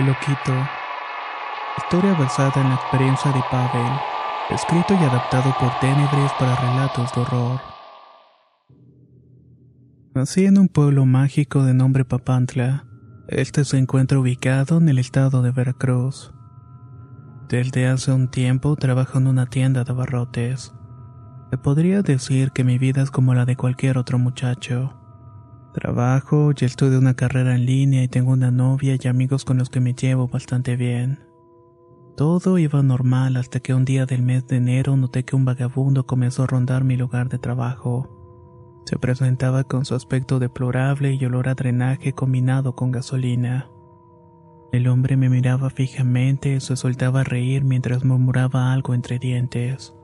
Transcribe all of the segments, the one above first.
Loquito. Historia basada en la experiencia de Pavel. Escrito y adaptado por Tenebres para relatos de horror. Nací en un pueblo mágico de nombre Papantla. Este se encuentra ubicado en el estado de Veracruz. Desde hace un tiempo trabajo en una tienda de abarrotes. Se podría decir que mi vida es como la de cualquier otro muchacho. Trabajo, ya estudio una carrera en línea y tengo una novia y amigos con los que me llevo bastante bien. Todo iba normal hasta que un día del mes de enero noté que un vagabundo comenzó a rondar mi lugar de trabajo. Se presentaba con su aspecto deplorable y olor a drenaje combinado con gasolina. El hombre me miraba fijamente y se soltaba a reír mientras murmuraba algo entre dientes.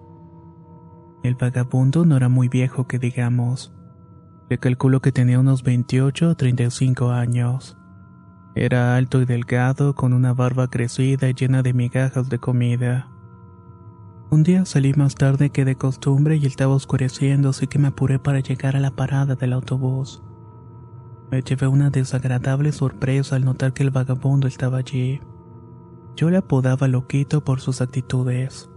El vagabundo no era muy viejo que digamos. Le calculo que tenía unos 28 o 35 años. Era alto y delgado, con una barba crecida y llena de migajas de comida. Un día salí más tarde que de costumbre y estaba oscureciendo, así que me apuré para llegar a la parada del autobús. Me llevé una desagradable sorpresa al notar que el vagabundo estaba allí. Yo le apodaba Loquito por sus actitudes.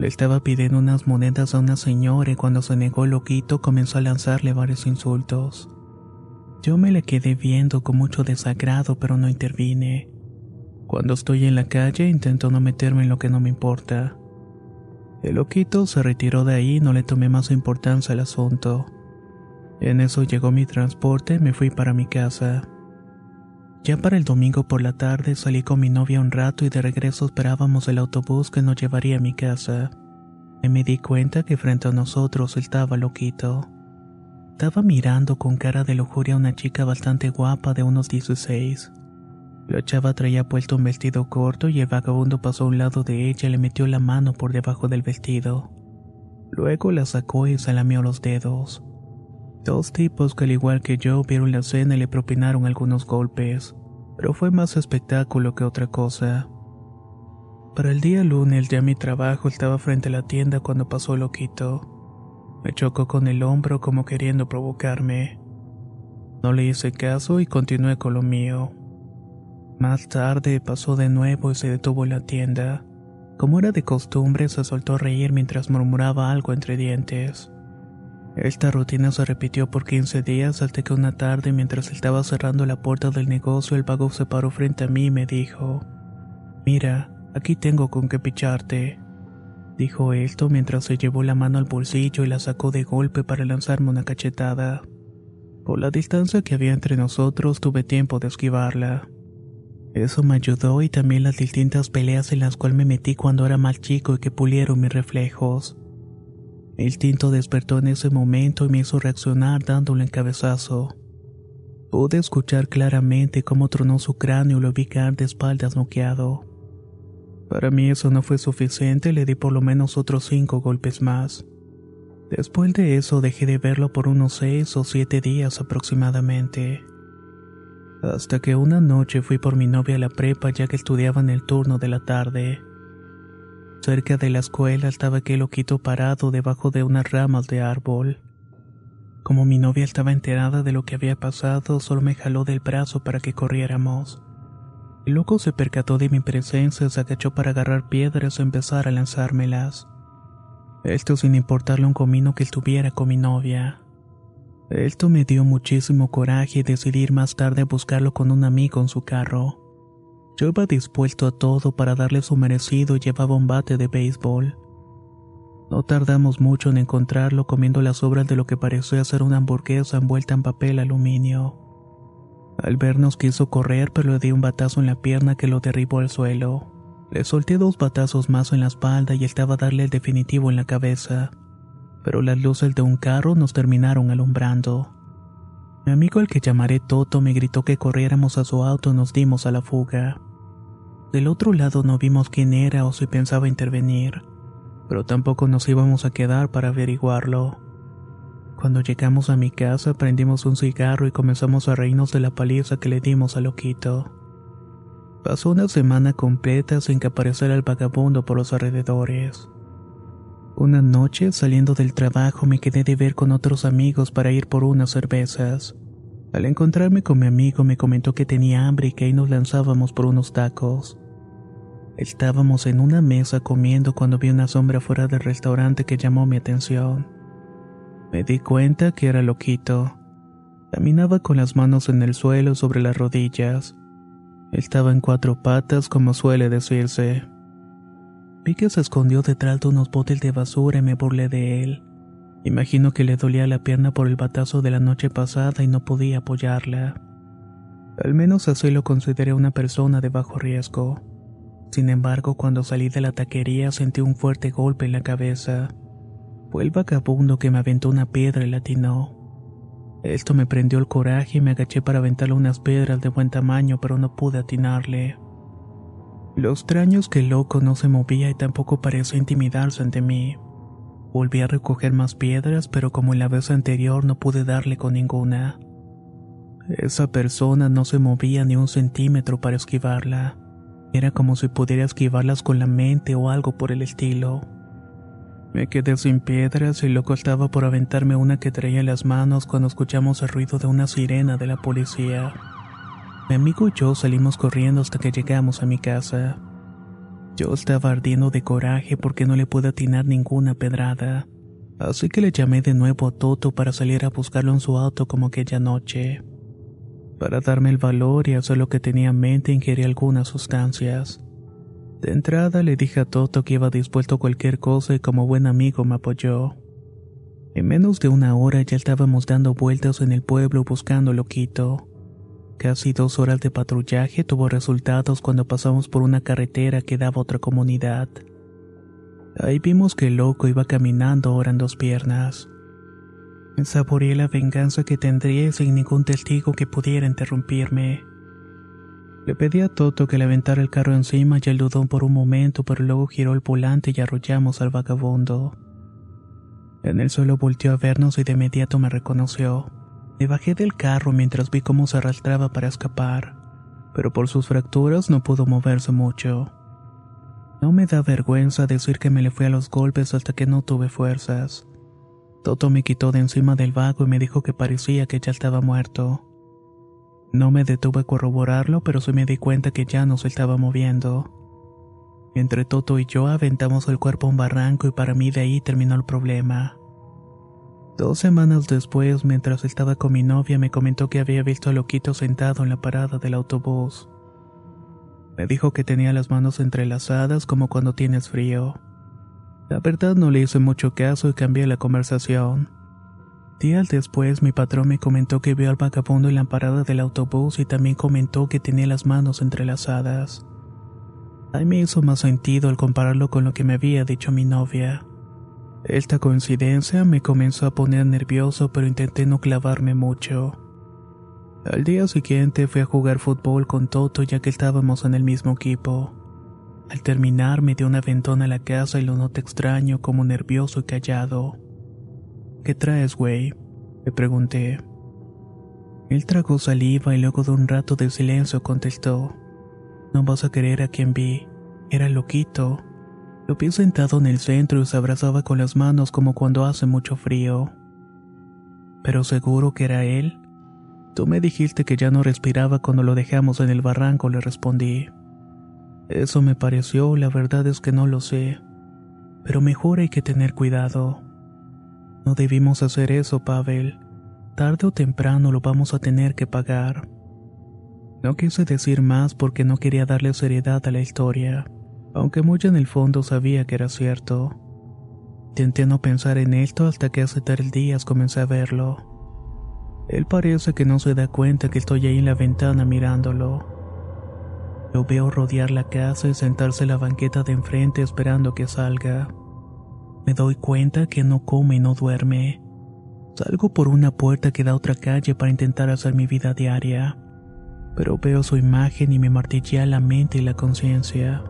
Le estaba pidiendo unas monedas a una señora y cuando se negó Loquito comenzó a lanzarle varios insultos. Yo me le quedé viendo con mucho desagrado pero no intervine. Cuando estoy en la calle intento no meterme en lo que no me importa. El loquito se retiró de ahí y no le tomé más importancia al asunto. En eso llegó mi transporte y me fui para mi casa. Ya para el domingo por la tarde salí con mi novia un rato y de regreso esperábamos el autobús que nos llevaría a mi casa. Y me di cuenta que frente a nosotros estaba loquito. Estaba mirando con cara de lujuria a una chica bastante guapa de unos 16. La chava traía puesto un vestido corto y el vagabundo pasó a un lado de ella y le metió la mano por debajo del vestido. Luego la sacó y se lamió los dedos. Dos tipos que al igual que yo vieron la escena y le propinaron algunos golpes, pero fue más espectáculo que otra cosa. Para el día lunes ya mi trabajo estaba frente a la tienda cuando pasó loquito. Me chocó con el hombro como queriendo provocarme. No le hice caso y continué con lo mío. Más tarde pasó de nuevo y se detuvo en la tienda. Como era de costumbre, se soltó a reír mientras murmuraba algo entre dientes. Esta rutina se repitió por 15 días hasta que una tarde mientras estaba cerrando la puerta del negocio el vago se paró frente a mí y me dijo, Mira, aquí tengo con qué picharte. Dijo esto mientras se llevó la mano al bolsillo y la sacó de golpe para lanzarme una cachetada. Por la distancia que había entre nosotros tuve tiempo de esquivarla. Eso me ayudó y también las distintas peleas en las cuales me metí cuando era más chico y que pulieron mis reflejos. El tinto despertó en ese momento y me hizo reaccionar dándole un cabezazo. Pude escuchar claramente cómo tronó su cráneo y lo vi de espaldas noqueado. Para mí eso no fue suficiente le di por lo menos otros cinco golpes más. Después de eso dejé de verlo por unos seis o siete días aproximadamente. Hasta que una noche fui por mi novia a la prepa ya que estudiaba en el turno de la tarde. Cerca de la escuela estaba aquel loquito parado debajo de unas ramas de árbol. Como mi novia estaba enterada de lo que había pasado, solo me jaló del brazo para que corriéramos. El loco se percató de mi presencia, se agachó para agarrar piedras o empezar a lanzármelas. Esto sin importarle un comino que estuviera con mi novia. Esto me dio muchísimo coraje y decidí ir más tarde a buscarlo con un amigo en su carro. Yo iba dispuesto a todo para darle su merecido y llevaba un bate de béisbol. No tardamos mucho en encontrarlo comiendo las sobras de lo que pareció ser una hamburguesa envuelta en papel aluminio. Al vernos quiso correr, pero le di un batazo en la pierna que lo derribó al suelo. Le solté dos batazos más en la espalda y estaba a darle el definitivo en la cabeza pero las luces de un carro nos terminaron alumbrando. Mi amigo, el que llamaré Toto, me gritó que corriéramos a su auto y nos dimos a la fuga. Del otro lado no vimos quién era o si pensaba intervenir, pero tampoco nos íbamos a quedar para averiguarlo. Cuando llegamos a mi casa prendimos un cigarro y comenzamos a reírnos de la paliza que le dimos a Loquito. Pasó una semana completa sin que apareciera el vagabundo por los alrededores. Una noche, saliendo del trabajo, me quedé de ver con otros amigos para ir por unas cervezas. Al encontrarme con mi amigo me comentó que tenía hambre y que ahí nos lanzábamos por unos tacos. Estábamos en una mesa comiendo cuando vi una sombra fuera del restaurante que llamó mi atención. Me di cuenta que era loquito. Caminaba con las manos en el suelo sobre las rodillas. Estaba en cuatro patas como suele decirse. Vi que se escondió detrás de unos botes de basura y me burlé de él. Imagino que le dolía la pierna por el batazo de la noche pasada y no podía apoyarla. Al menos así lo consideré una persona de bajo riesgo. Sin embargo, cuando salí de la taquería sentí un fuerte golpe en la cabeza. Fue el vagabundo que me aventó una piedra y latinó. Esto me prendió el coraje y me agaché para aventarle unas piedras de buen tamaño, pero no pude atinarle. Lo extraño es que el loco no se movía y tampoco pareció intimidarse ante mí. Volví a recoger más piedras, pero como en la vez anterior no pude darle con ninguna. Esa persona no se movía ni un centímetro para esquivarla. Era como si pudiera esquivarlas con la mente o algo por el estilo. Me quedé sin piedras y loco estaba por aventarme una que traía en las manos cuando escuchamos el ruido de una sirena de la policía. Mi amigo y yo salimos corriendo hasta que llegamos a mi casa. Yo estaba ardiendo de coraje porque no le pude atinar ninguna pedrada, así que le llamé de nuevo a Toto para salir a buscarlo en su auto como aquella noche. Para darme el valor y hacer lo que tenía en mente ingerí algunas sustancias. De entrada le dije a Toto que iba dispuesto a cualquier cosa y como buen amigo me apoyó. En menos de una hora ya estábamos dando vueltas en el pueblo buscando Loquito. Casi dos horas de patrullaje tuvo resultados cuando pasamos por una carretera que daba a otra comunidad. Ahí vimos que el loco iba caminando ahora en dos piernas. Saboreé la venganza que tendría sin ningún testigo que pudiera interrumpirme. Le pedí a Toto que le aventara el carro encima y él dudó por un momento, pero luego giró el volante y arrollamos al vagabundo. En el suelo volteó a vernos y de inmediato me reconoció. Me bajé del carro mientras vi cómo se arrastraba para escapar, pero por sus fracturas no pudo moverse mucho. No me da vergüenza decir que me le fui a los golpes hasta que no tuve fuerzas. Toto me quitó de encima del vago y me dijo que parecía que ya estaba muerto. No me detuve a corroborarlo, pero sí me di cuenta que ya no se estaba moviendo. Entre Toto y yo aventamos el cuerpo a un barranco y para mí de ahí terminó el problema. Dos semanas después, mientras estaba con mi novia, me comentó que había visto a Loquito sentado en la parada del autobús. Me dijo que tenía las manos entrelazadas como cuando tienes frío. La verdad no le hice mucho caso y cambié la conversación. Días después mi patrón me comentó que vio al vagabundo en la parada del autobús y también comentó que tenía las manos entrelazadas. Ahí me hizo más sentido al compararlo con lo que me había dicho mi novia. Esta coincidencia me comenzó a poner nervioso, pero intenté no clavarme mucho. Al día siguiente fui a jugar fútbol con Toto ya que estábamos en el mismo equipo. Al terminar me dio una ventona a la casa y lo noté extraño, como nervioso y callado. ¿Qué traes, güey? Le pregunté. Él tragó saliva y luego de un rato de silencio contestó. No vas a querer a quien vi. Era loquito. Lo vi sentado en el centro y se abrazaba con las manos como cuando hace mucho frío. Pero seguro que era él. Tú me dijiste que ya no respiraba cuando lo dejamos en el barranco, le respondí. Eso me pareció, la verdad es que no lo sé. Pero mejor hay que tener cuidado. No debimos hacer eso, Pavel. tarde o temprano lo vamos a tener que pagar. No quise decir más porque no quería darle seriedad a la historia, aunque muy en el fondo sabía que era cierto. Intenté no pensar en esto hasta que hace tres días comencé a verlo. Él parece que no se da cuenta que estoy ahí en la ventana mirándolo. Lo veo rodear la casa y sentarse en la banqueta de enfrente esperando que salga. Me doy cuenta que no come y no duerme. Salgo por una puerta que da a otra calle para intentar hacer mi vida diaria pero veo su imagen y me martillea la mente y la conciencia.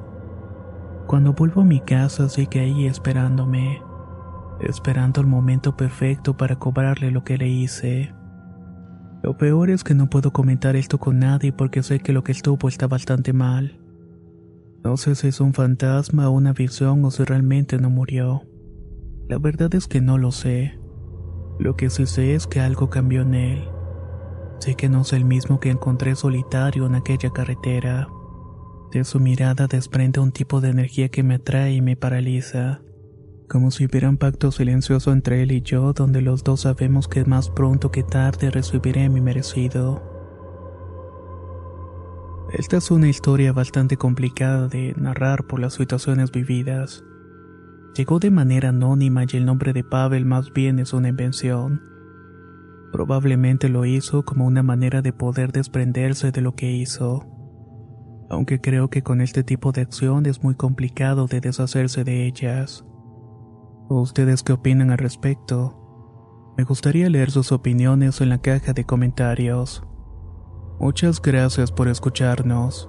Cuando vuelvo a mi casa sigue ahí esperándome, esperando el momento perfecto para cobrarle lo que le hice. Lo peor es que no puedo comentar esto con nadie porque sé que lo que estuvo está bastante mal. No sé si es un fantasma o una visión o si realmente no murió. La verdad es que no lo sé. Lo que sí sé es que algo cambió en él. Sé que no es el mismo que encontré solitario en aquella carretera. De su mirada desprende un tipo de energía que me atrae y me paraliza. Como si hubiera un pacto silencioso entre él y yo, donde los dos sabemos que más pronto que tarde recibiré mi merecido. Esta es una historia bastante complicada de narrar por las situaciones vividas. Llegó de manera anónima y el nombre de Pavel más bien es una invención. Probablemente lo hizo como una manera de poder desprenderse de lo que hizo. Aunque creo que con este tipo de acción es muy complicado de deshacerse de ellas. ¿Ustedes qué opinan al respecto? Me gustaría leer sus opiniones en la caja de comentarios. Muchas gracias por escucharnos.